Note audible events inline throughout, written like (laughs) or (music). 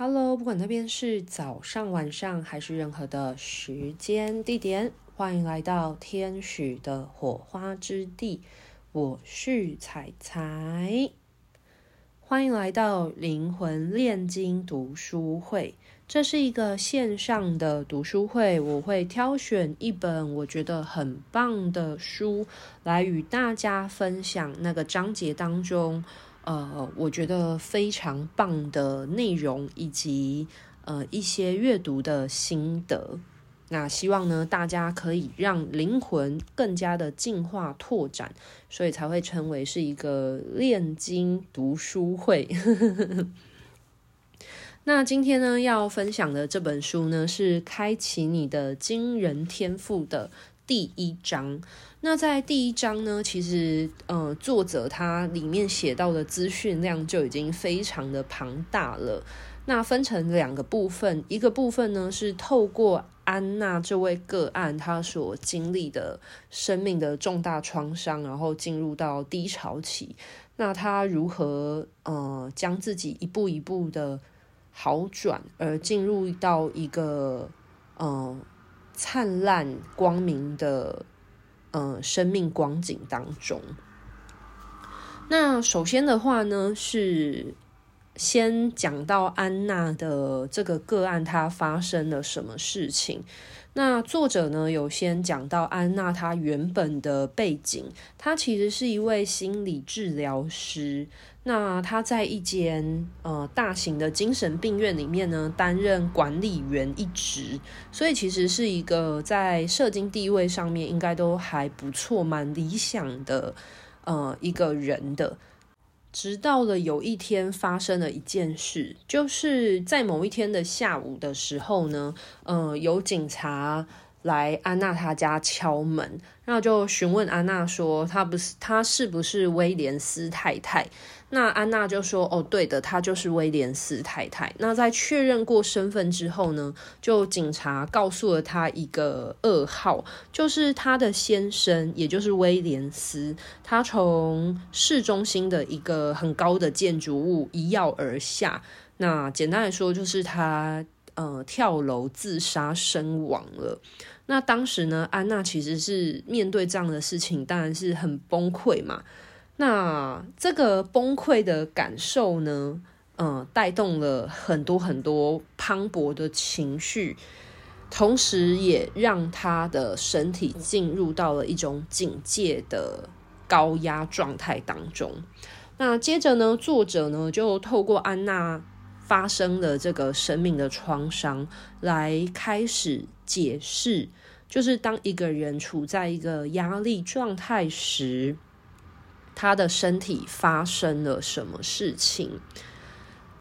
Hello，不管那边是早上、晚上还是任何的时间地点，欢迎来到天使的火花之地。我是彩彩，欢迎来到灵魂炼金读书会。这是一个线上的读书会，我会挑选一本我觉得很棒的书，来与大家分享那个章节当中。呃，我觉得非常棒的内容，以及呃一些阅读的心得。那希望呢，大家可以让灵魂更加的进化拓展，所以才会成为是一个炼金读书会。(laughs) 那今天呢，要分享的这本书呢，是《开启你的惊人天赋》的第一章。那在第一章呢，其实呃，作者他里面写到的资讯量就已经非常的庞大了。那分成两个部分，一个部分呢是透过安娜这位个案她所经历的生命的重大创伤，然后进入到低潮期。那她如何呃将自己一步一步的好转，而进入到一个呃灿烂光明的。呃，生命光景当中，那首先的话呢，是先讲到安娜的这个个案，她发生了什么事情？那作者呢，有先讲到安娜她原本的背景，她其实是一位心理治疗师。那她在一间呃大型的精神病院里面呢，担任管理员一职，所以其实是一个在社经地位上面应该都还不错、蛮理想的呃一个人的。直到了有一天发生了一件事，就是在某一天的下午的时候呢，呃，有警察。来安娜她家敲门，那就询问安娜说：“她不是，她是不是威廉斯太太？”那安娜就说：“哦，对的，她就是威廉斯太太。”那在确认过身份之后呢，就警察告诉了她一个噩耗，就是她的先生，也就是威廉斯，他从市中心的一个很高的建筑物一跃而下。那简单来说，就是他。呃，跳楼自杀身亡了。那当时呢，安娜其实是面对这样的事情，当然是很崩溃嘛。那这个崩溃的感受呢，呃，带动了很多很多磅礴的情绪，同时也让他的身体进入到了一种警戒的高压状态当中。那接着呢，作者呢就透过安娜。发生了这个生命的创伤，来开始解释，就是当一个人处在一个压力状态时，他的身体发生了什么事情。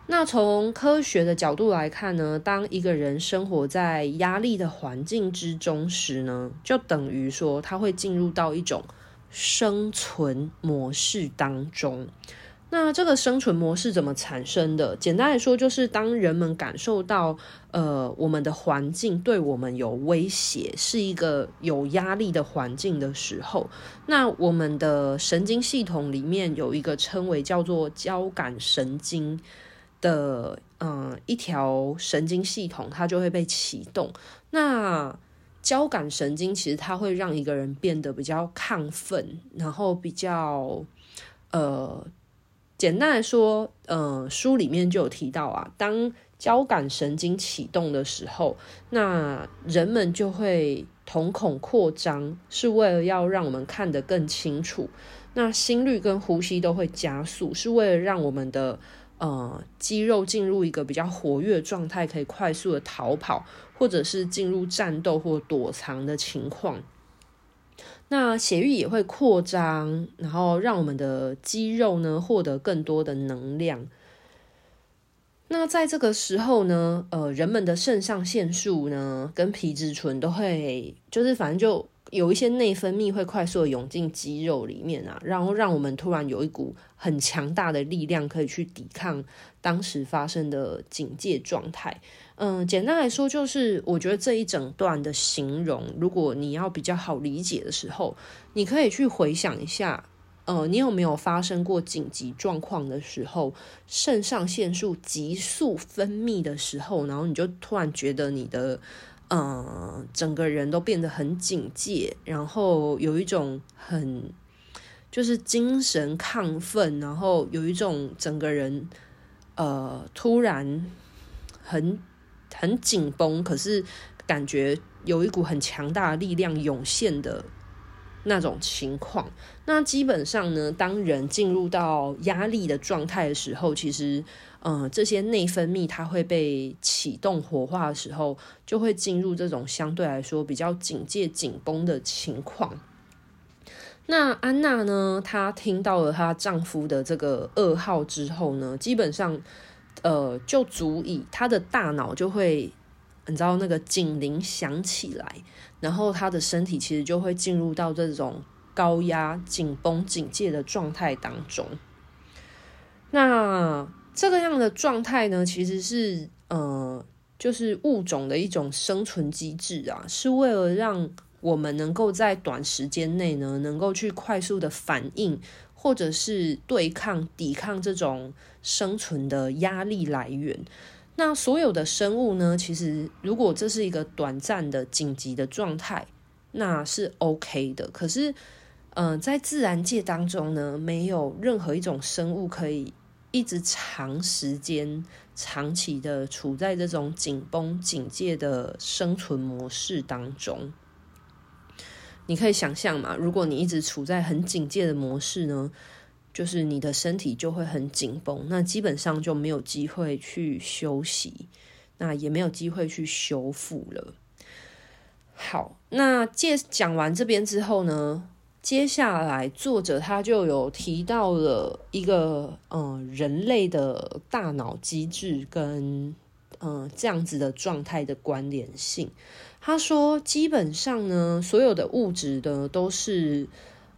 那从科学的角度来看呢，当一个人生活在压力的环境之中时呢，就等于说他会进入到一种生存模式当中。那这个生存模式怎么产生的？简单来说，就是当人们感受到，呃，我们的环境对我们有威胁，是一个有压力的环境的时候，那我们的神经系统里面有一个称为叫做交感神经的，嗯、呃，一条神经系统，它就会被启动。那交感神经其实它会让一个人变得比较亢奋，然后比较，呃。简单来说，呃，书里面就有提到啊，当交感神经启动的时候，那人们就会瞳孔扩张，是为了要让我们看得更清楚。那心率跟呼吸都会加速，是为了让我们的呃肌肉进入一个比较活跃状态，可以快速的逃跑，或者是进入战斗或躲藏的情况。那血液也会扩张，然后让我们的肌肉呢获得更多的能量。那在这个时候呢，呃，人们的肾上腺素呢跟皮质醇都会，就是反正就。有一些内分泌会快速的涌进肌肉里面啊，然后让我们突然有一股很强大的力量，可以去抵抗当时发生的警戒状态。嗯，简单来说，就是我觉得这一整段的形容，如果你要比较好理解的时候，你可以去回想一下，呃，你有没有发生过紧急状况的时候，肾上腺素急速分泌的时候，然后你就突然觉得你的呃整个人都变得很警戒，然后有一种很就是精神亢奋，然后有一种整个人呃突然很很紧绷，可是感觉有一股很强大的力量涌现的。那种情况，那基本上呢，当人进入到压力的状态的时候，其实，呃，这些内分泌它会被启动活化的时候，就会进入这种相对来说比较警戒、紧绷的情况。那安娜呢，她听到了她丈夫的这个噩耗之后呢，基本上，呃，就足以他的大脑就会。你知道那个警铃响起来，然后他的身体其实就会进入到这种高压、紧绷、警戒的状态当中。那这个样的状态呢，其实是呃，就是物种的一种生存机制啊，是为了让我们能够在短时间内呢，能够去快速的反应，或者是对抗、抵抗这种生存的压力来源。那所有的生物呢，其实如果这是一个短暂的紧急的状态，那是 OK 的。可是，嗯、在自然界当中呢，没有任何一种生物可以一直长时间、长期的处在这种紧绷、警戒的生存模式当中。你可以想象嘛，如果你一直处在很警戒的模式呢？就是你的身体就会很紧绷，那基本上就没有机会去休息，那也没有机会去修复了。好，那介讲完这边之后呢，接下来作者他就有提到了一个嗯、呃、人类的大脑机制跟嗯、呃、这样子的状态的关联性。他说，基本上呢，所有的物质的都是。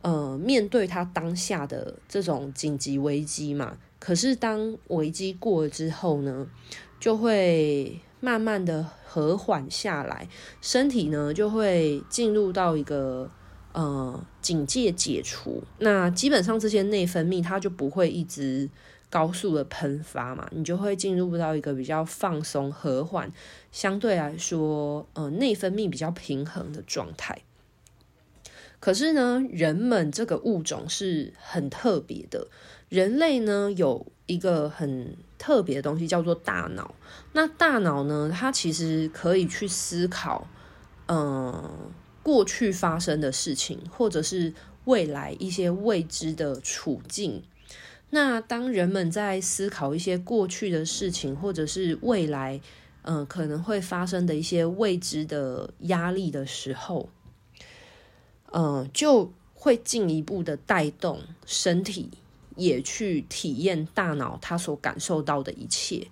呃，面对他当下的这种紧急危机嘛，可是当危机过了之后呢，就会慢慢的和缓下来，身体呢就会进入到一个呃警戒解除，那基本上这些内分泌它就不会一直高速的喷发嘛，你就会进入到一个比较放松、和缓，相对来说呃内分泌比较平衡的状态。可是呢，人们这个物种是很特别的。人类呢，有一个很特别的东西，叫做大脑。那大脑呢，它其实可以去思考，嗯、呃，过去发生的事情，或者是未来一些未知的处境。那当人们在思考一些过去的事情，或者是未来，嗯、可能会发生的一些未知的压力的时候。嗯，就会进一步的带动身体也去体验大脑它所感受到的一切。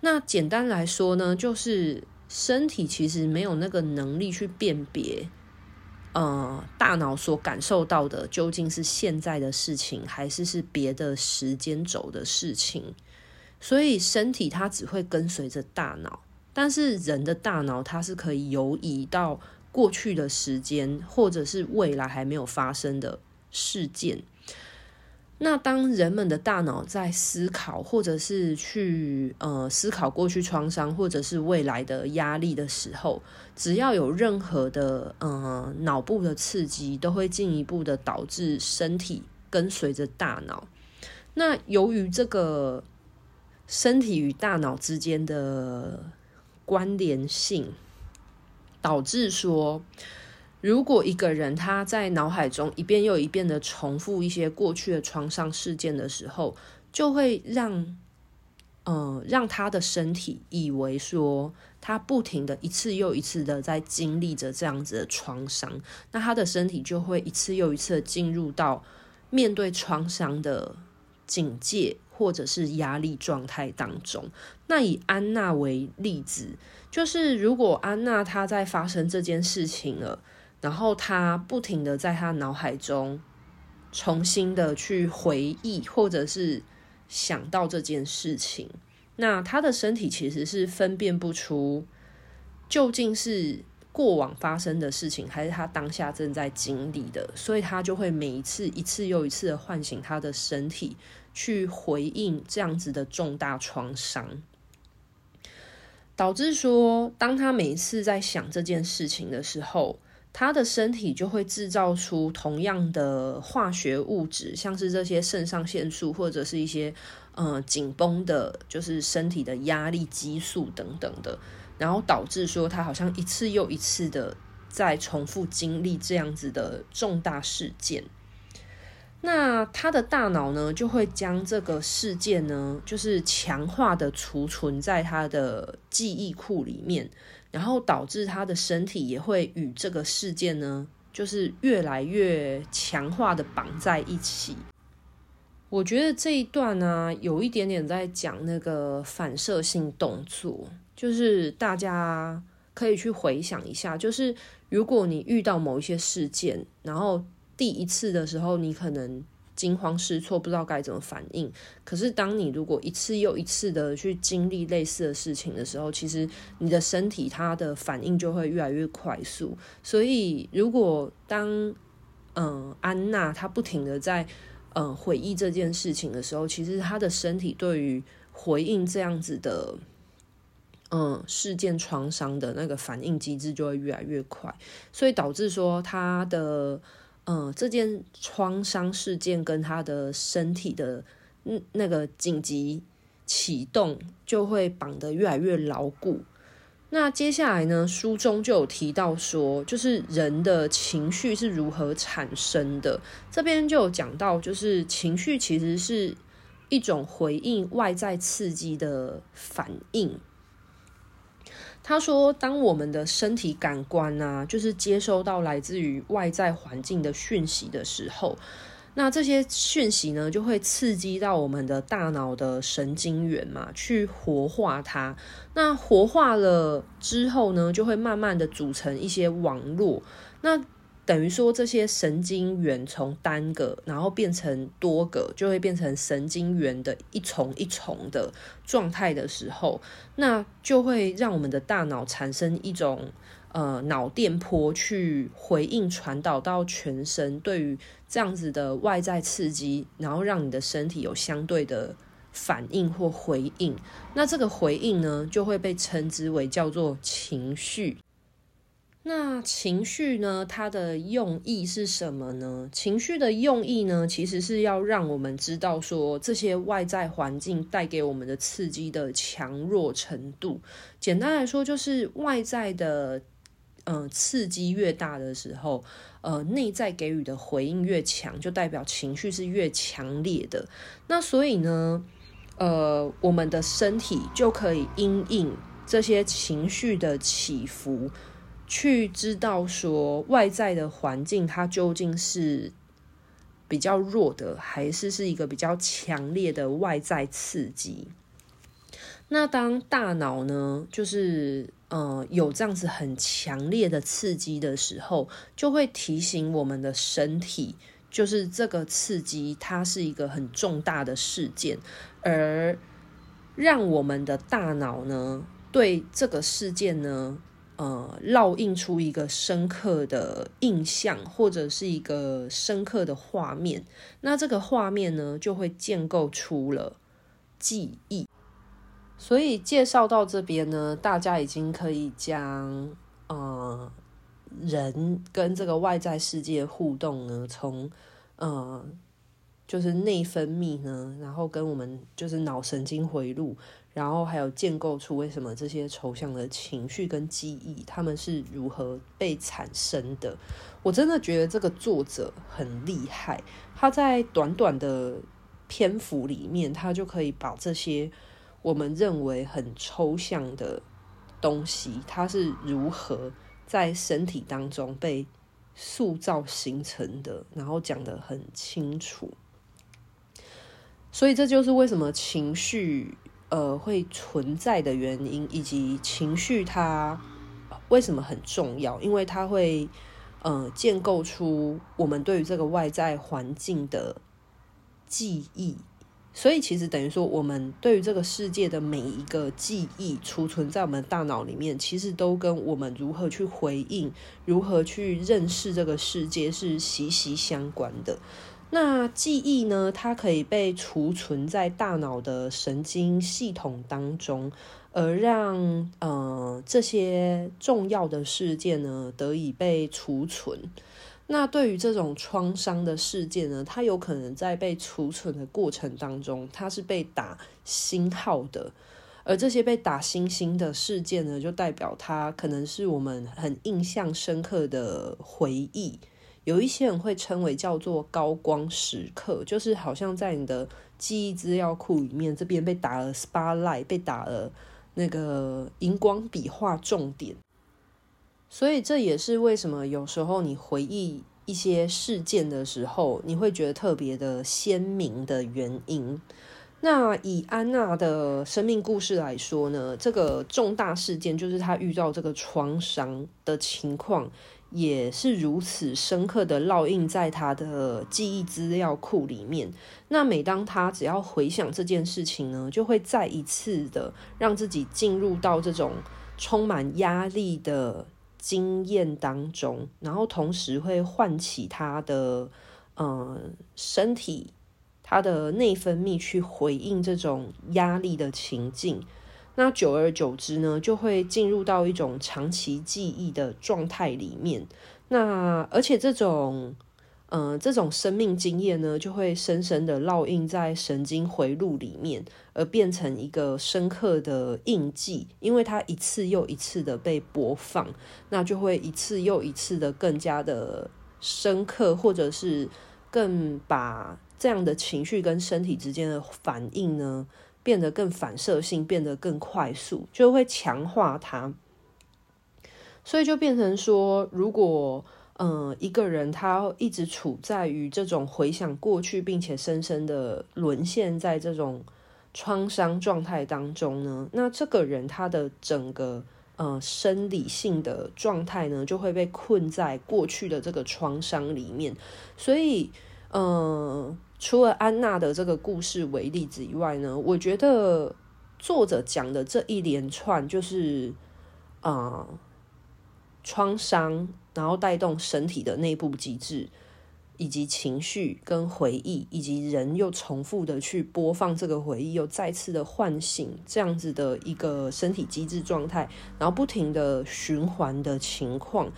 那简单来说呢，就是身体其实没有那个能力去辨别，呃，大脑所感受到的究竟是现在的事情，还是是别的时间轴的事情。所以身体它只会跟随着大脑，但是人的大脑它是可以游移到。过去的时间，或者是未来还没有发生的事件。那当人们的大脑在思考，或者是去呃思考过去创伤，或者是未来的压力的时候，只要有任何的呃脑部的刺激，都会进一步的导致身体跟随着大脑。那由于这个身体与大脑之间的关联性。导致说，如果一个人他在脑海中一遍又一遍的重复一些过去的创伤事件的时候，就会让，嗯、呃，让他的身体以为说他不停的一次又一次的在经历着这样子的创伤，那他的身体就会一次又一次的进入到面对创伤的警戒或者是压力状态当中。那以安娜为例子。就是如果安娜她在发生这件事情了，然后他不停的在他脑海中重新的去回忆，或者是想到这件事情，那他的身体其实是分辨不出究竟是过往发生的事情，还是他当下正在经历的，所以他就会每一次一次又一次的唤醒他的身体，去回应这样子的重大创伤，导致说，当他每一次在想这件事情的时候，他的身体就会制造出同样的化学物质，像是这些肾上腺素或者是一些呃紧绷的，就是身体的压力激素等等的。然后导致说他好像一次又一次的在重复经历这样子的重大事件，那他的大脑呢，就会将这个事件呢，就是强化的储存在他的记忆库里面，然后导致他的身体也会与这个事件呢，就是越来越强化的绑在一起。我觉得这一段呢，有一点点在讲那个反射性动作。就是大家可以去回想一下，就是如果你遇到某一些事件，然后第一次的时候你可能惊慌失措，不知道该怎么反应。可是当你如果一次又一次的去经历类似的事情的时候，其实你的身体它的反应就会越来越快速。所以如果当嗯、安娜她不停的在嗯、回忆这件事情的时候，其实她的身体对于回应这样子的。嗯，事件创伤的那个反应机制就会越来越快，所以导致说他的嗯，这件创伤事件跟他的身体的那个紧急启动就会绑得越来越牢固。那接下来呢，书中就有提到说，就是人的情绪是如何产生的。这边就有讲到，就是情绪其实是一种回应外在刺激的反应。他说：“当我们的身体感官啊，就是接收到来自于外在环境的讯息的时候，那这些讯息呢，就会刺激到我们的大脑的神经元嘛，去活化它。那活化了之后呢，就会慢慢的组成一些网络。那等于说，这些神经元从单个，然后变成多个，就会变成神经元的一重一重的状态的时候，那就会让我们的大脑产生一种呃脑电波，去回应传导到全身，对于这样子的外在刺激，然后让你的身体有相对的反应或回应。那这个回应呢，就会被称之为叫做情绪。那情绪呢？它的用意是什么呢？情绪的用意呢，其实是要让我们知道说，这些外在环境带给我们的刺激的强弱程度。简单来说，就是外在的，呃，刺激越大的时候，呃，内在给予的回应越强，就代表情绪是越强烈的。那所以呢，呃，我们的身体就可以因应这些情绪的起伏。去知道说外在的环境它究竟是比较弱的，还是是一个比较强烈的外在刺激。那当大脑呢，就是呃有这样子很强烈的刺激的时候，就会提醒我们的身体，就是这个刺激它是一个很重大的事件，而让我们的大脑呢对这个事件呢。呃，烙印出一个深刻的印象，或者是一个深刻的画面。那这个画面呢，就会建构出了记忆。所以介绍到这边呢，大家已经可以将呃人跟这个外在世界互动呢，从呃就是内分泌呢，然后跟我们就是脑神经回路。然后还有建构出为什么这些抽象的情绪跟记忆，他们是如何被产生的。我真的觉得这个作者很厉害，他在短短的篇幅里面，他就可以把这些我们认为很抽象的东西，它是如何在身体当中被塑造形成的，然后讲得很清楚。所以这就是为什么情绪。呃，会存在的原因，以及情绪它为什么很重要？因为它会呃建构出我们对于这个外在环境的记忆。所以其实等于说，我们对于这个世界的每一个记忆储存在我们大脑里面，其实都跟我们如何去回应、如何去认识这个世界是息息相关的。那记忆呢，它可以被储存在大脑的神经系统当中，而让呃这些重要的事件呢得以被储存。那对于这种创伤的事件呢，它有可能在被储存的过程当中，它是被打星号的，而这些被打星星的事件呢，就代表它可能是我们很印象深刻的回忆。有一些人会称为叫做高光时刻，就是好像在你的记忆资料库里面，这边被打了 spotlight，被打了那个荧光笔画重点。所以这也是为什么有时候你回忆一些事件的时候，你会觉得特别的鲜明的原因。那以安娜的生命故事来说呢，这个重大事件就是她遇到这个创伤的情况，也是如此深刻的烙印在他的记忆资料库里面。那每当他只要回想这件事情呢，就会再一次的让自己进入到这种充满压力的。经验当中，然后同时会唤起他的呃身体，他的内分泌去回应这种压力的情境。那久而久之呢，就会进入到一种长期记忆的状态里面。那而且这种。嗯、这种生命经验呢，就会深深的烙印在神经回路里面，而变成一个深刻的印记。因为它一次又一次的被播放，那就会一次又一次的更加的深刻，或者是更把这样的情绪跟身体之间的反应呢，变得更反射性，变得更快速，就会强化它。所以就变成说，如果嗯，一个人他一直处在于这种回想过去，并且深深的沦陷在这种创伤状态当中呢，那这个人他的整个呃生理性的状态呢，就会被困在过去的这个创伤里面。所以，嗯，除了安娜的这个故事为例子以外呢，我觉得作者讲的这一连串就是啊创伤。然后带动身体的内部机制，以及情绪跟回忆，以及人又重复的去播放这个回忆，又再次的唤醒这样子的一个身体机制状态，然后不停的循环的情况，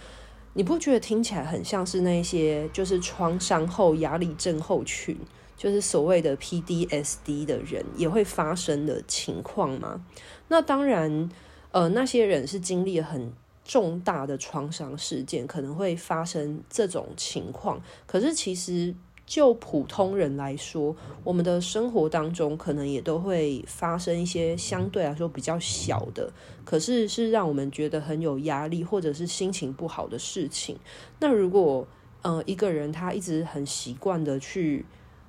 你不觉得听起来很像是那些就是创伤后压力症候群，就是所谓的 PDSD 的人也会发生的情况吗？那当然，呃，那些人是经历很。重大的创伤事件可能会发生这种情况，可是其实就普通人来说，我们的生活当中可能也都会发生一些相对来说比较小的，可是是让我们觉得很有压力或者是心情不好的事情。那如果呃一个人他一直很习惯的去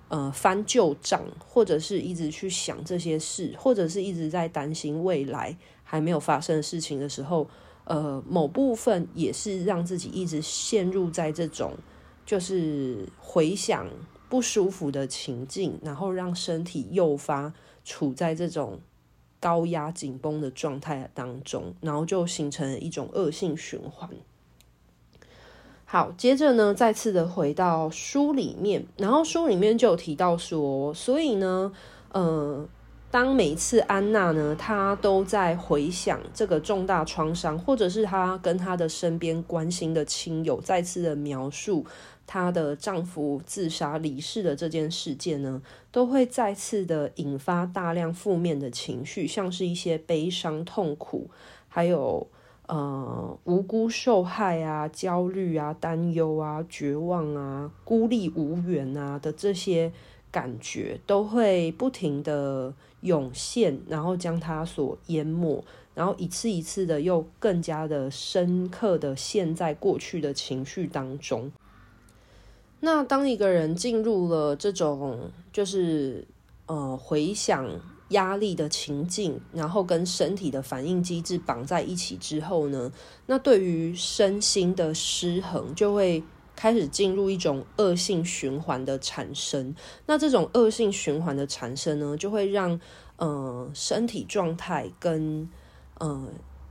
呃翻旧账，或者是一直去想这些事，或者是一直在担心未来还没有发生的事情的时候。呃，某部分也是让自己一直陷入在这种就是回想不舒服的情境，然后让身体诱发处在这种高压紧绷的状态当中，然后就形成一种恶性循环。好，接着呢，再次的回到书里面，然后书里面就有提到说，所以呢，呃。当每一次安娜呢，她都在回想这个重大创伤，或者是她跟她的身边关心的亲友再次的描述她的丈夫自杀离世的这件事件呢，都会再次的引发大量负面的情绪，像是一些悲伤、痛苦，还有呃无辜受害啊、焦虑啊、担忧啊、绝望啊、孤立无援啊的这些感觉，都会不停的。涌现，然后将它所淹没，然后一次一次的又更加的深刻的陷在过去的情绪当中。那当一个人进入了这种就是呃回想压力的情境，然后跟身体的反应机制绑在一起之后呢，那对于身心的失衡就会开始进入一种恶性循环的产生。那这种恶性循环的产生呢，就会让呃身体状态跟呃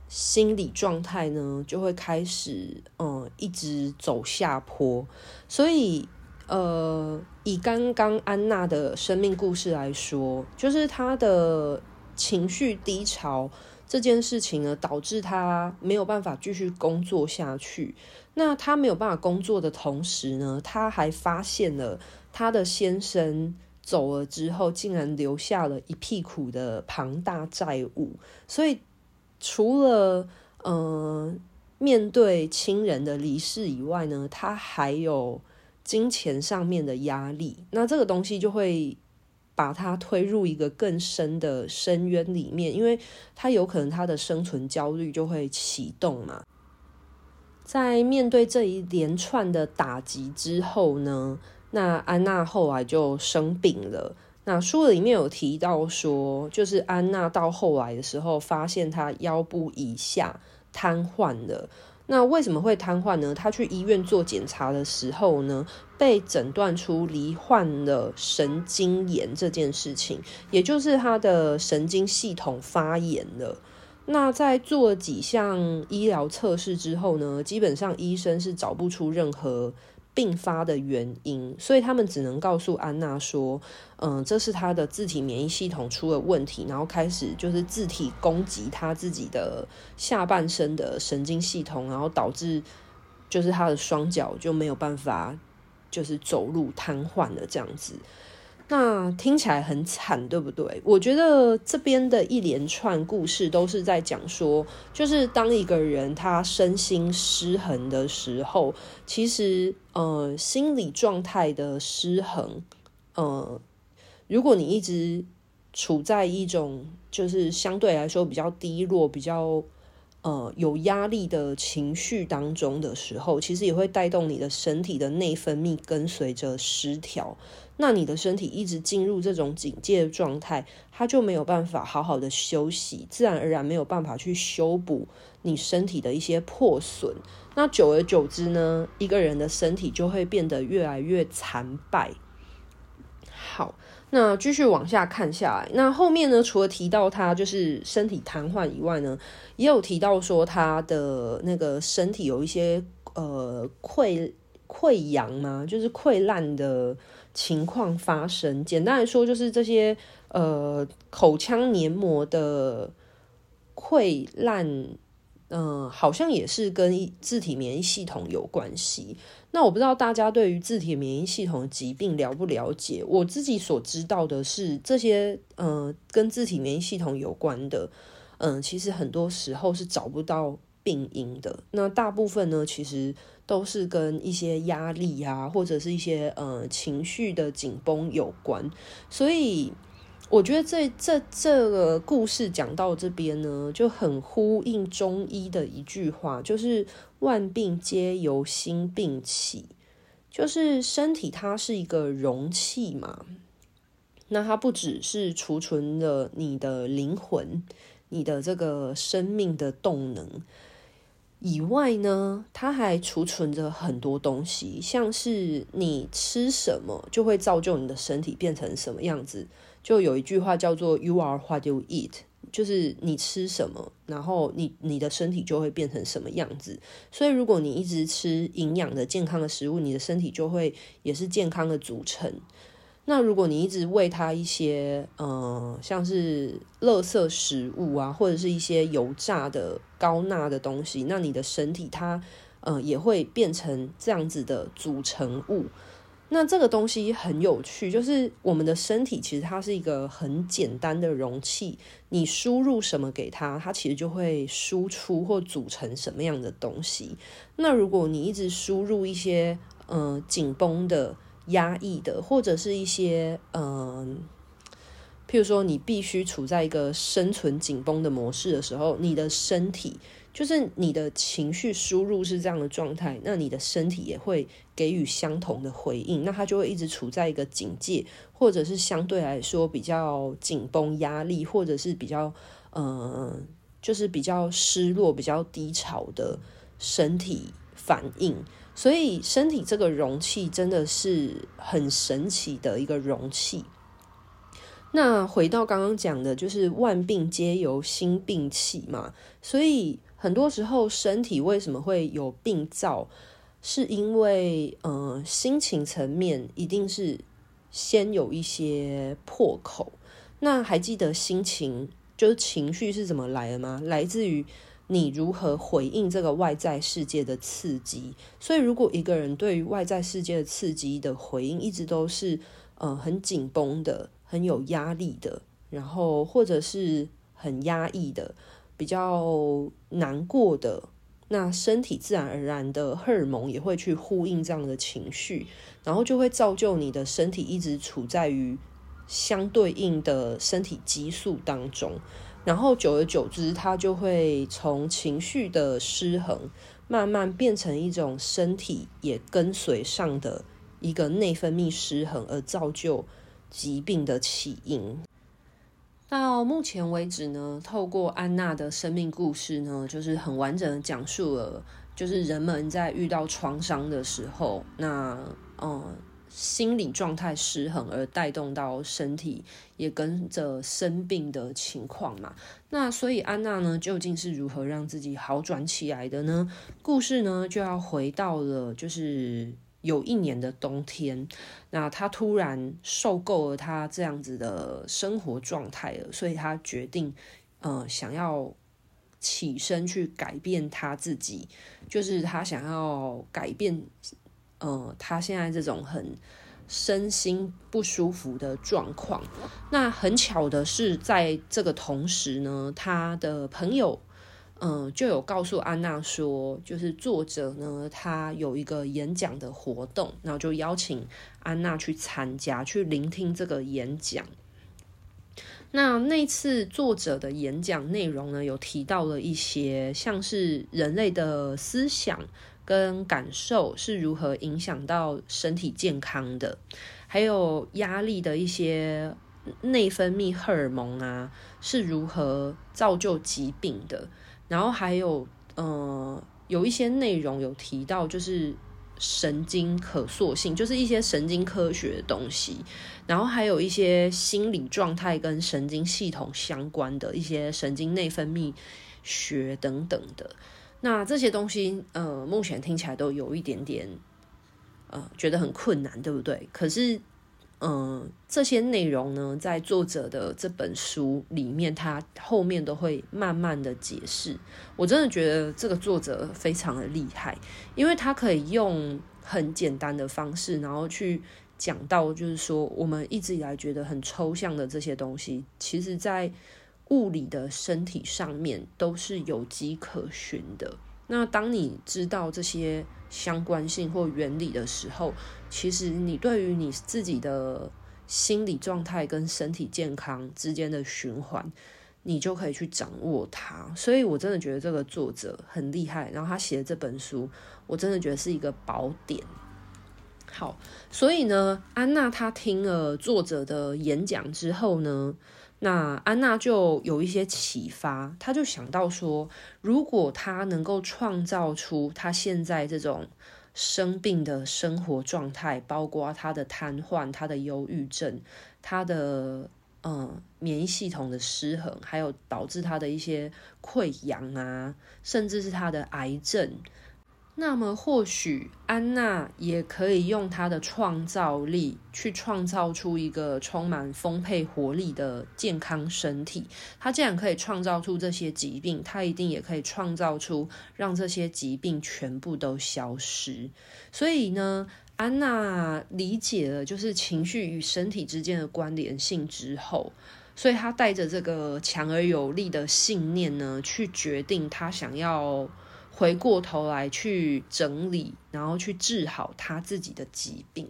心理状态呢，就会开始嗯一直走下坡。所以呃，以刚刚安娜的生命故事来说，就是她的情绪低潮。这件事情呢，导致她没有办法继续工作下去。那她没有办法工作的同时呢，她还发现了她的先生走了之后，竟然留下了一屁股的庞大债务。所以，除了嗯、呃、面对亲人的离世以外呢，他还有金钱上面的压力。那这个东西就会。把他推入一个更深的深渊里面，因为他有可能他的生存焦虑就会启动嘛。在面对这一连串的打击之后呢，那安娜后来就生病了。那书里面有提到说，就是安娜到后来的时候，发现她腰部以下瘫痪了。那为什么会瘫痪呢？她去医院做检查的时候呢，被诊断出罹患了神经炎这件事情，也就是她的神经系统发炎了。那在做几项医疗测试之后呢，基本上医生是找不出任何。并发的原因，所以他们只能告诉安娜说：“嗯，这是他的自体免疫系统出了问题，然后开始就是自体攻击他自己的下半身的神经系统，然后导致就是他的双脚就没有办法就是走路瘫痪了这样子。”那听起来很惨，对不对？我觉得这边的一连串故事都是在讲说，就是当一个人他身心失衡的时候，其实呃心理状态的失衡，呃，如果你一直处在一种就是相对来说比较低落、比较呃有压力的情绪当中的时候，其实也会带动你的身体的内分泌跟随着失调。那你的身体一直进入这种警戒状态，它就没有办法好好的休息，自然而然没有办法去修补你身体的一些破损。那久而久之呢，一个人的身体就会变得越来越残败。那继续往下看下来，那后面呢，除了提到他就是身体瘫痪以外呢，也有提到说他的那个身体有一些呃溃溃疡嘛，就是溃烂的。情况发生，简单来说就是这些呃口腔黏膜的溃烂，嗯、好像也是跟自体免疫系统有关系。那我不知道大家对于自体免疫系统的疾病了不了解？我自己所知道的是，这些呃跟自体免疫系统有关的，嗯、其实很多时候是找不到病因的。那大部分呢，其实。都是跟一些压力啊，或者是一些呃情绪的紧绷有关，所以我觉得这这这个故事讲到这边呢，就很呼应中医的一句话，就是万病皆由心病起，就是身体它是一个容器嘛，那它不只是储存了你的灵魂，你的这个生命的动能。以外呢，它还储存着很多东西，像是你吃什么就会造就你的身体变成什么样子。就有一句话叫做 “You are what you eat”，就是你吃什么，然后你你的身体就会变成什么样子。所以，如果你一直吃营养的、健康的食物，你的身体就会也是健康的组成。那如果你一直喂它一些，呃，像是垃圾食物啊，或者是一些油炸的高钠的东西，那你的身体它，呃，也会变成这样子的组成物。那这个东西很有趣，就是我们的身体其实它是一个很简单的容器，你输入什么给它，它其实就会输出或组成什么样的东西。那如果你一直输入一些，呃，紧绷的。压抑的，或者是一些嗯、譬如说你必须处在一个生存紧绷的模式的时候，你的身体就是你的情绪输入是这样的状态，那你的身体也会给予相同的回应，那它就会一直处在一个警戒，或者是相对来说比较紧绷、压力，或者是比较嗯、就是比较失落、比较低潮的身体反应。所以身体这个容器真的是很神奇的一个容器。那回到刚刚讲的，就是万病皆由心病起嘛，所以很多时候身体为什么会有病灶，是因为呃心情层面一定是先有一些破口。那还记得心情就是情绪是怎么来的吗？来自于你如何回应这个外在世界的刺激。所以如果一个人对于外在世界的刺激的回应一直都是呃很紧绷的。很有压力的，然后或者是很压抑的，比较难过的，那身体自然而然的荷尔蒙也会去呼应这样的情绪，然后就会造就你的身体一直处在于相对应的身体激素当中，然后久而久之，它就会从情绪的失衡，慢慢变成一种身体也跟随上的一个内分泌失衡，而造就。疾病的起因。到目前为止呢，透过安娜的生命故事呢，就是很完整的讲述了，就是人们在遇到创伤的时候，那嗯，心理状态失衡而带动到身体也跟着生病的情况嘛。那所以安娜呢，究竟是如何让自己好转起来的呢？故事呢，就要回到了就是。有一年的冬天，那他突然受够了他这样子的生活状态了，所以他决定，呃，想要起身去改变他自己，就是他想要改变，呃，他现在这种很身心不舒服的状况。那很巧的是，在这个同时呢，他的朋友。嗯，就有告诉安娜说，就是作者呢，他有一个演讲的活动，然后就邀请安娜去参加，去聆听这个演讲。那那次作者的演讲内容呢，有提到了一些像是人类的思想跟感受是如何影响到身体健康的，还有压力的一些内分泌荷尔蒙啊，是如何造就疾病的。然后还有，呃，有一些内容有提到，就是神经可塑性，就是一些神经科学的东西。然后还有一些心理状态跟神经系统相关的一些神经内分泌学等等的。那这些东西，呃，目前听起来都有一点点，呃，觉得很困难，对不对？可是。嗯，这些内容呢，在作者的这本书里面，他后面都会慢慢的解释。我真的觉得这个作者非常的厉害，因为他可以用很简单的方式，然后去讲到，就是说我们一直以来觉得很抽象的这些东西，其实在物理的身体上面都是有迹可循的。那当你知道这些相关性或原理的时候，其实你对于你自己的心理状态跟身体健康之间的循环，你就可以去掌握它。所以我真的觉得这个作者很厉害，然后他写的这本书，我真的觉得是一个宝典。好，所以呢，安娜她听了作者的演讲之后呢，那安娜就有一些启发，她就想到说，如果她能够创造出她现在这种生病的生活状态，包括她的瘫痪、她的忧郁症、她的嗯免疫系统的失衡，还有导致她的一些溃疡啊，甚至是她的癌症。那么或许安娜也可以用她的创造力去创造出一个充满丰沛活力的健康身体。她既然可以创造出这些疾病，她一定也可以创造出让这些疾病全部都消失。所以呢，安娜理解了就是情绪与身体之间的关联性之后，所以她带着这个强而有力的信念呢，去决定她想要。回过头来去整理，然后去治好他自己的疾病。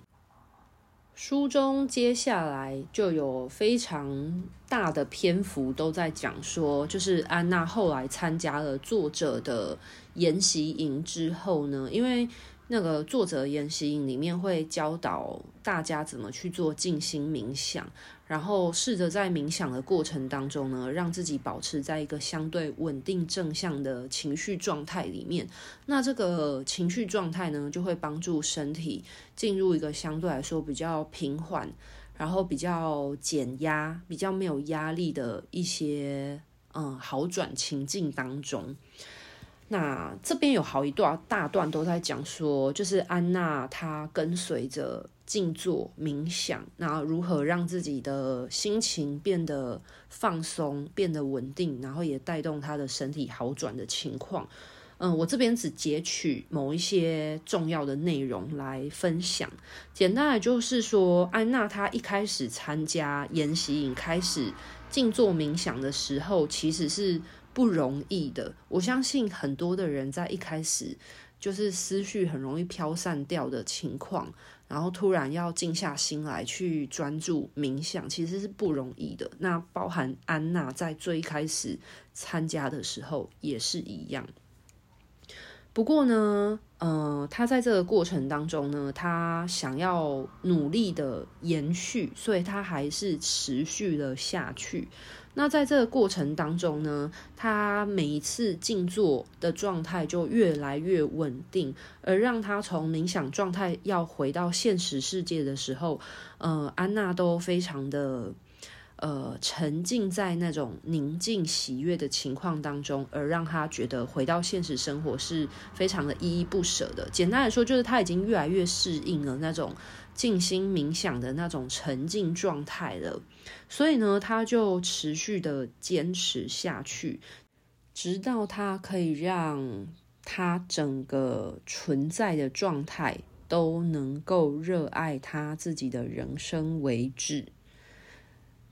书中接下来就有非常大的篇幅都在讲说，就是安娜后来参加了作者的研习营之后呢，因为那个作者研习营里面会教导大家怎么去做静心冥想，然后试着在冥想的过程当中呢，让自己保持在一个相对稳定正向的情绪状态里面。那这个情绪状态呢，就会帮助身体进入一个相对来说比较平缓，然后比较减压、比较没有压力的一些嗯好转情境当中。那这边有好一段大段都在讲说，就是安娜她跟随着静坐冥想，然后如何让自己的心情变得放松、变得稳定，然后也带动她的身体好转的情况。嗯，我这边只截取某一些重要的内容来分享。简单的就是说，安娜她一开始参加研习营、开始静坐冥想的时候，其实是。不容易的，我相信很多的人在一开始就是思绪很容易飘散掉的情况，然后突然要静下心来去专注冥想，其实是不容易的。那包含安娜在最开始参加的时候也是一样。不过呢，呃，她在这个过程当中呢，她想要努力的延续，所以她还是持续了下去。那在这个过程当中呢，他每一次静坐的状态就越来越稳定，而让他从冥想状态要回到现实世界的时候，呃，安娜都非常的呃沉浸在那种宁静喜悦的情况当中，而让他觉得回到现实生活是非常的依依不舍的。简单来说，就是他已经越来越适应了那种。静心冥想的那种沉静状态了，所以呢，他就持续的坚持下去，直到他可以让他整个存在的状态都能够热爱他自己的人生为止。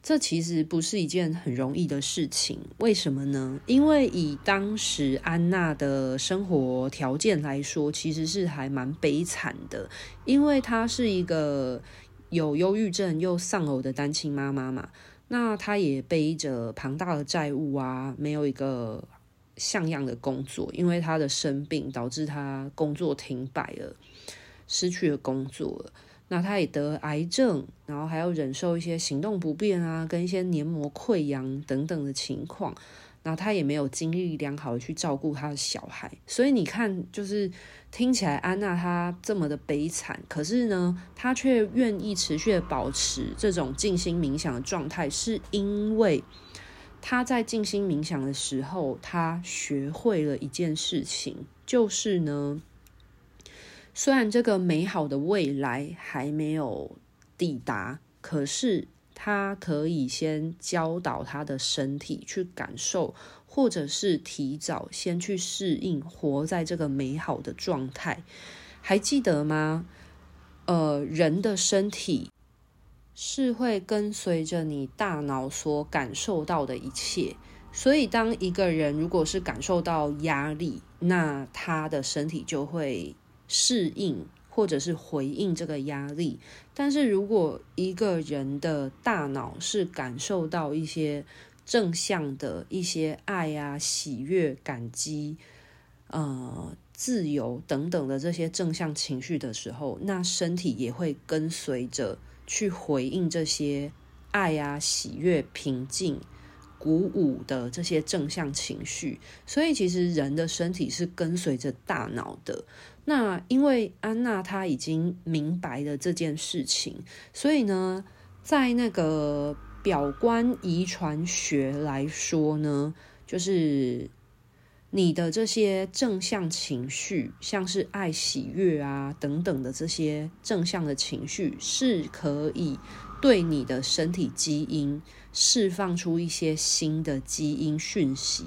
这其实不是一件很容易的事情，为什么呢？因为以当时安娜的生活条件来说，其实是还蛮悲惨的，因为她是一个有忧郁症又丧偶的单亲妈妈嘛，那她也背着庞大的债务啊，没有一个像样的工作，因为她的生病导致她工作停摆了，失去了工作了。那他也得癌症，然后还要忍受一些行动不便啊，跟一些黏膜溃疡等等的情况。那他也没有精力良好的去照顾他的小孩，所以你看，就是听起来安娜她这么的悲惨，可是呢，她却愿意持续的保持这种静心冥想的状态，是因为她在静心冥想的时候，她学会了一件事情，就是呢。虽然这个美好的未来还没有抵达，可是他可以先教导他的身体去感受，或者是提早先去适应活在这个美好的状态。还记得吗？呃，人的身体是会跟随着你大脑所感受到的一切，所以当一个人如果是感受到压力，那他的身体就会。适应或者是回应这个压力，但是如果一个人的大脑是感受到一些正向的一些爱啊、喜悦、感激、呃、自由等等的这些正向情绪的时候，那身体也会跟随着去回应这些爱啊、喜悦、平静。鼓舞的这些正向情绪，所以其实人的身体是跟随着大脑的。那因为安娜她已经明白了这件事情，所以呢，在那个表观遗传学来说呢，就是你的这些正向情绪，像是爱、喜悦啊等等的这些正向的情绪，是可以对你的身体基因。释放出一些新的基因讯息，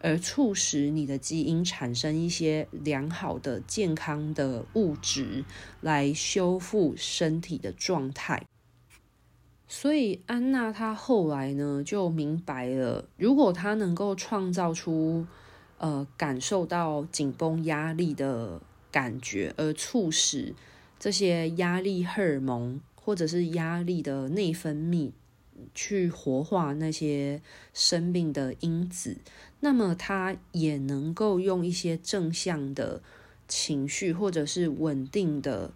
而促使你的基因产生一些良好的、健康的物质，来修复身体的状态。所以安娜她后来呢就明白了，如果她能够创造出呃感受到紧绷压力的感觉，而促使这些压力荷尔蒙或者是压力的内分泌。去活化那些生病的因子，那么他也能够用一些正向的情绪，或者是稳定的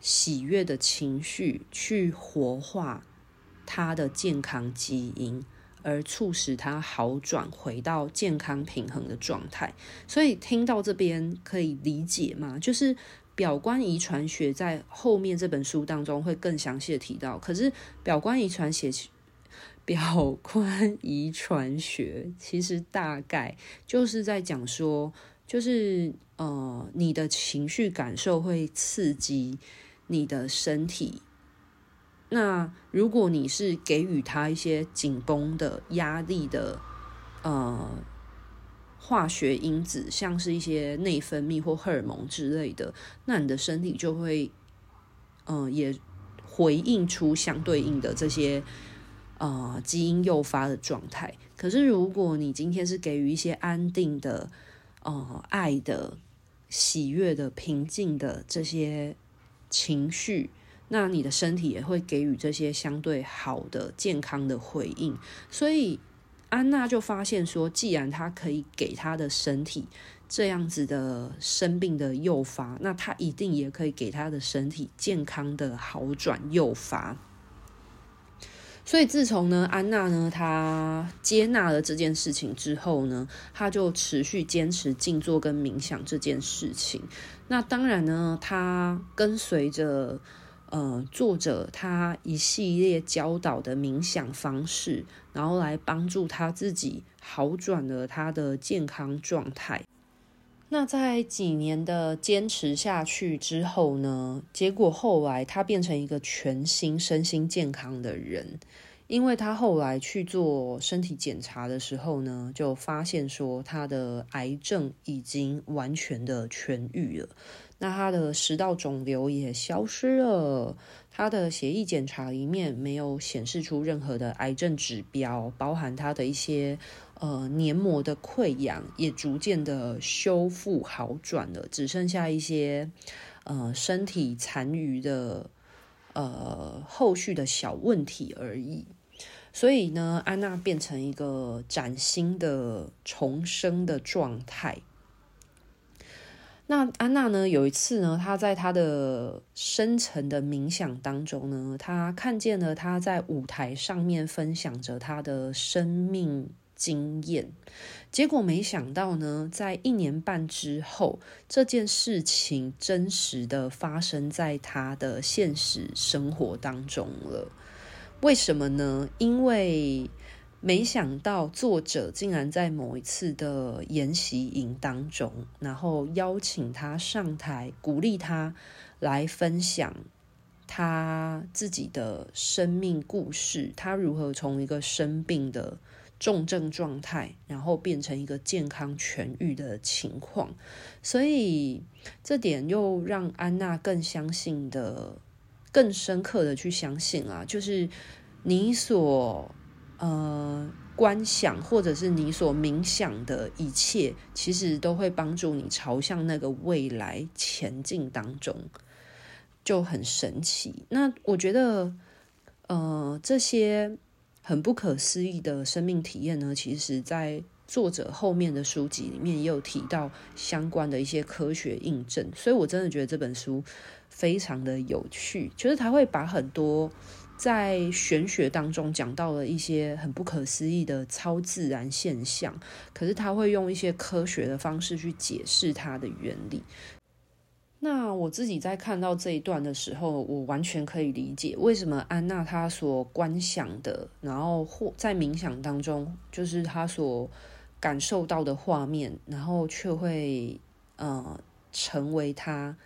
喜悦的情绪，去活化他的健康基因，而促使他好转，回到健康平衡的状态。所以听到这边可以理解吗？就是表观遗传学在后面这本书当中会更详细的提到。可是表观遗传学。表观遗传学 (laughs) 其实大概就是在讲说，就是呃，你的情绪感受会刺激你的身体。那如果你是给予他一些紧绷的压力的呃化学因子，像是一些内分泌或荷尔蒙之类的，那你的身体就会呃也回应出相对应的这些。呃，基因诱发的状态。可是，如果你今天是给予一些安定的、呃，爱的、喜悦的、平静的这些情绪，那你的身体也会给予这些相对好的、健康的回应。所以，安娜就发现说，既然她可以给她的身体这样子的生病的诱发，那她一定也可以给她的身体健康的好转诱发。所以自从呢，安娜呢，她接纳了这件事情之后呢，她就持续坚持静坐跟冥想这件事情。那当然呢，她跟随着呃作者他一系列教导的冥想方式，然后来帮助她自己好转了她的健康状态。那在几年的坚持下去之后呢，结果后来他变成一个全新身心健康的人，因为他后来去做身体检查的时候呢，就发现说他的癌症已经完全的痊愈了，那他的食道肿瘤也消失了，他的血液检查里面没有显示出任何的癌症指标，包含他的一些。呃，黏膜的溃疡也逐渐的修复好转了，只剩下一些呃身体残余的呃后续的小问题而已。所以呢，安娜变成一个崭新的重生的状态。那安娜呢，有一次呢，她在她的深层的冥想当中呢，她看见了她在舞台上面分享着她的生命。经验，结果没想到呢，在一年半之后，这件事情真实的发生在他的现实生活当中了。为什么呢？因为没想到作者竟然在某一次的研习营当中，然后邀请他上台，鼓励他来分享他自己的生命故事，他如何从一个生病的。重症状态，然后变成一个健康痊愈的情况，所以这点又让安娜更相信的、更深刻的去相信啊，就是你所呃观想或者是你所冥想的一切，其实都会帮助你朝向那个未来前进当中，就很神奇。那我觉得，呃，这些。很不可思议的生命体验呢，其实，在作者后面的书籍里面也有提到相关的一些科学印证，所以我真的觉得这本书非常的有趣，就是他会把很多在玄学当中讲到了一些很不可思议的超自然现象，可是他会用一些科学的方式去解释它的原理。那我自己在看到这一段的时候，我完全可以理解为什么安娜她所观想的，然后或在冥想当中，就是她所感受到的画面，然后却会呃成为她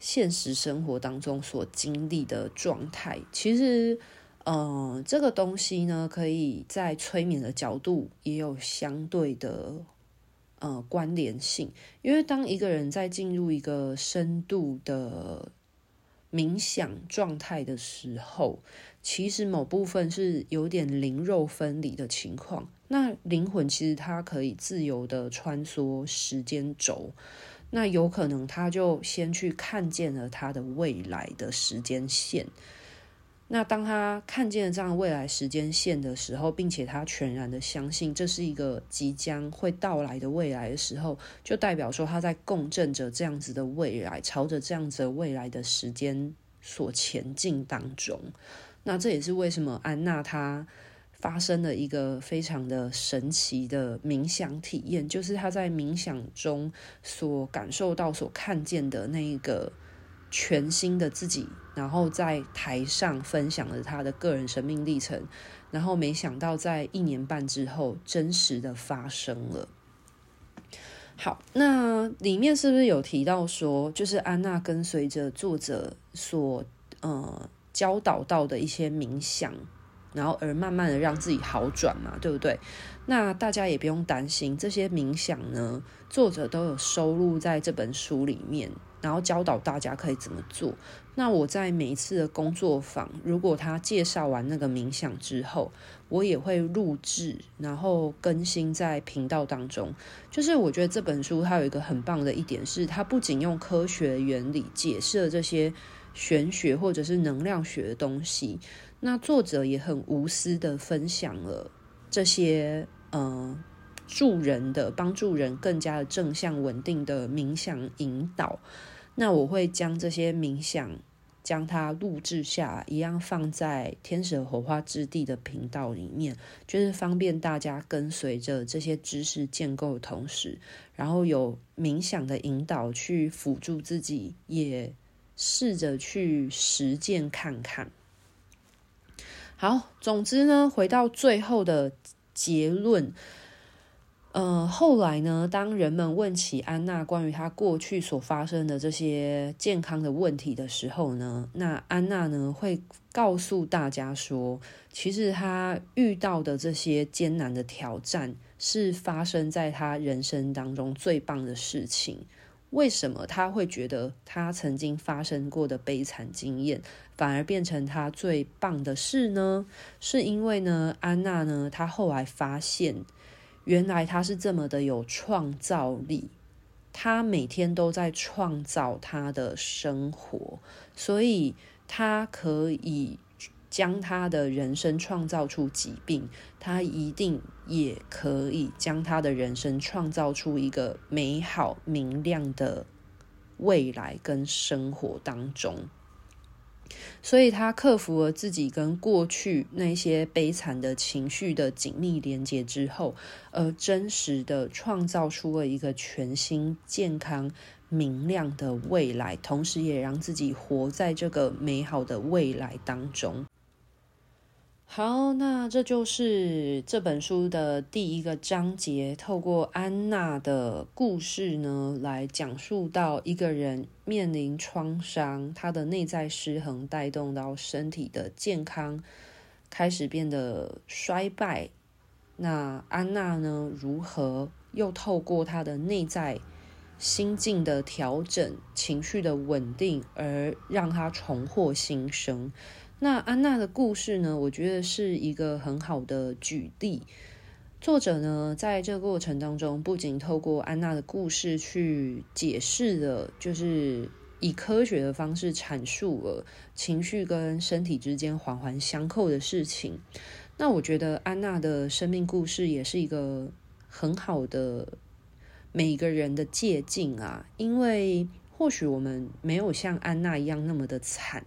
现实生活当中所经历的状态。其实，呃，这个东西呢，可以在催眠的角度也有相对的。呃，关联性，因为当一个人在进入一个深度的冥想状态的时候，其实某部分是有点灵肉分离的情况。那灵魂其实它可以自由的穿梭时间轴，那有可能他就先去看见了他的未来的时间线。那当他看见了这样未来时间线的时候，并且他全然的相信这是一个即将会到来的未来的时候，就代表说他在共振着这样子的未来，朝着这样子的未来的时间所前进当中。那这也是为什么安娜她发生了一个非常的神奇的冥想体验，就是她在冥想中所感受到、所看见的那一个。全新的自己，然后在台上分享了他的个人生命历程，然后没想到在一年半之后，真实的发生了。好，那里面是不是有提到说，就是安娜跟随着作者所呃教导到的一些冥想，然后而慢慢的让自己好转嘛，对不对？那大家也不用担心，这些冥想呢，作者都有收录在这本书里面。然后教导大家可以怎么做。那我在每一次的工作坊，如果他介绍完那个冥想之后，我也会录制，然后更新在频道当中。就是我觉得这本书它有一个很棒的一点是，它不仅用科学原理解释了这些玄学或者是能量学的东西，那作者也很无私的分享了这些呃助人的、帮助人更加的正向稳定的冥想引导。那我会将这些冥想，将它录制下，一样放在天使火花之地的频道里面，就是方便大家跟随着这些知识建构的同时，然后有冥想的引导去辅助自己，也试着去实践看看。好，总之呢，回到最后的结论。呃，后来呢，当人们问起安娜关于她过去所发生的这些健康的问题的时候呢，那安娜呢会告诉大家说，其实她遇到的这些艰难的挑战是发生在她人生当中最棒的事情。为什么她会觉得她曾经发生过的悲惨经验反而变成她最棒的事呢？是因为呢，安娜呢，她后来发现。原来他是这么的有创造力，他每天都在创造他的生活，所以他可以将他的人生创造出疾病，他一定也可以将他的人生创造出一个美好明亮的未来跟生活当中。所以他克服了自己跟过去那些悲惨的情绪的紧密连接之后，而真实的创造出了一个全新、健康、明亮的未来，同时也让自己活在这个美好的未来当中。好，那这就是这本书的第一个章节，透过安娜的故事呢，来讲述到一个人面临创伤，他的内在失衡带动到身体的健康开始变得衰败。那安娜呢，如何又透过她的内在心境的调整、情绪的稳定，而让她重获新生？那安娜的故事呢，我觉得是一个很好的举例。作者呢，在这个过程当中，不仅透过安娜的故事去解释了，就是以科学的方式阐述了情绪跟身体之间环环相扣的事情。那我觉得安娜的生命故事也是一个很好的每个人的借鉴啊，因为或许我们没有像安娜一样那么的惨。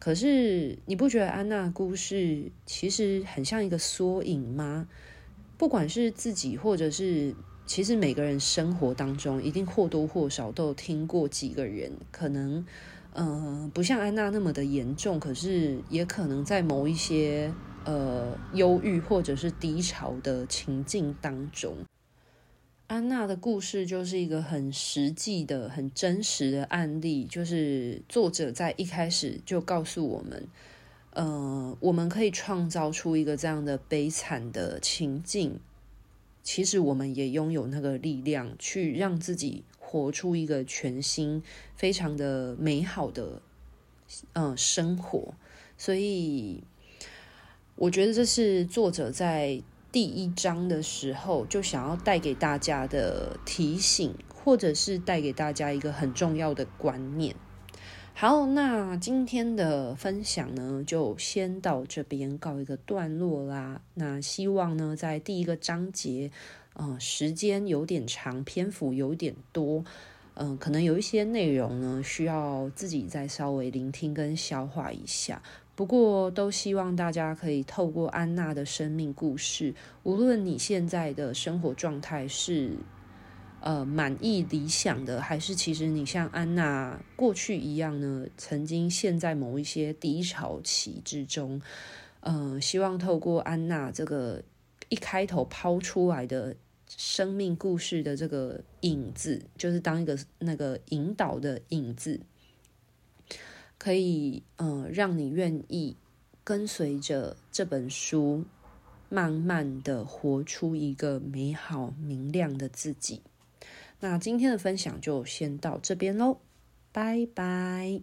可是你不觉得安娜故事其实很像一个缩影吗？不管是自己，或者是其实每个人生活当中，一定或多或少都有听过几个人，可能呃不像安娜那么的严重，可是也可能在某一些呃忧郁或者是低潮的情境当中。安娜的故事就是一个很实际的、很真实的案例，就是作者在一开始就告诉我们，呃，我们可以创造出一个这样的悲惨的情境，其实我们也拥有那个力量，去让自己活出一个全新、非常的美好的，呃，生活。所以，我觉得这是作者在。第一章的时候，就想要带给大家的提醒，或者是带给大家一个很重要的观念。好，那今天的分享呢，就先到这边告一个段落啦。那希望呢，在第一个章节，嗯、呃，时间有点长，篇幅有点多，嗯、可能有一些内容呢，需要自己再稍微聆听跟消化一下。不过，都希望大家可以透过安娜的生命故事，无论你现在的生活状态是呃满意理想的，还是其实你像安娜过去一样呢，曾经陷在某一些低潮期之中。嗯、希望透过安娜这个一开头抛出来的生命故事的这个影子，就是当一个那个引导的影子。可以，呃，让你愿意跟随着这本书，慢慢的活出一个美好明亮的自己。那今天的分享就先到这边喽，拜拜。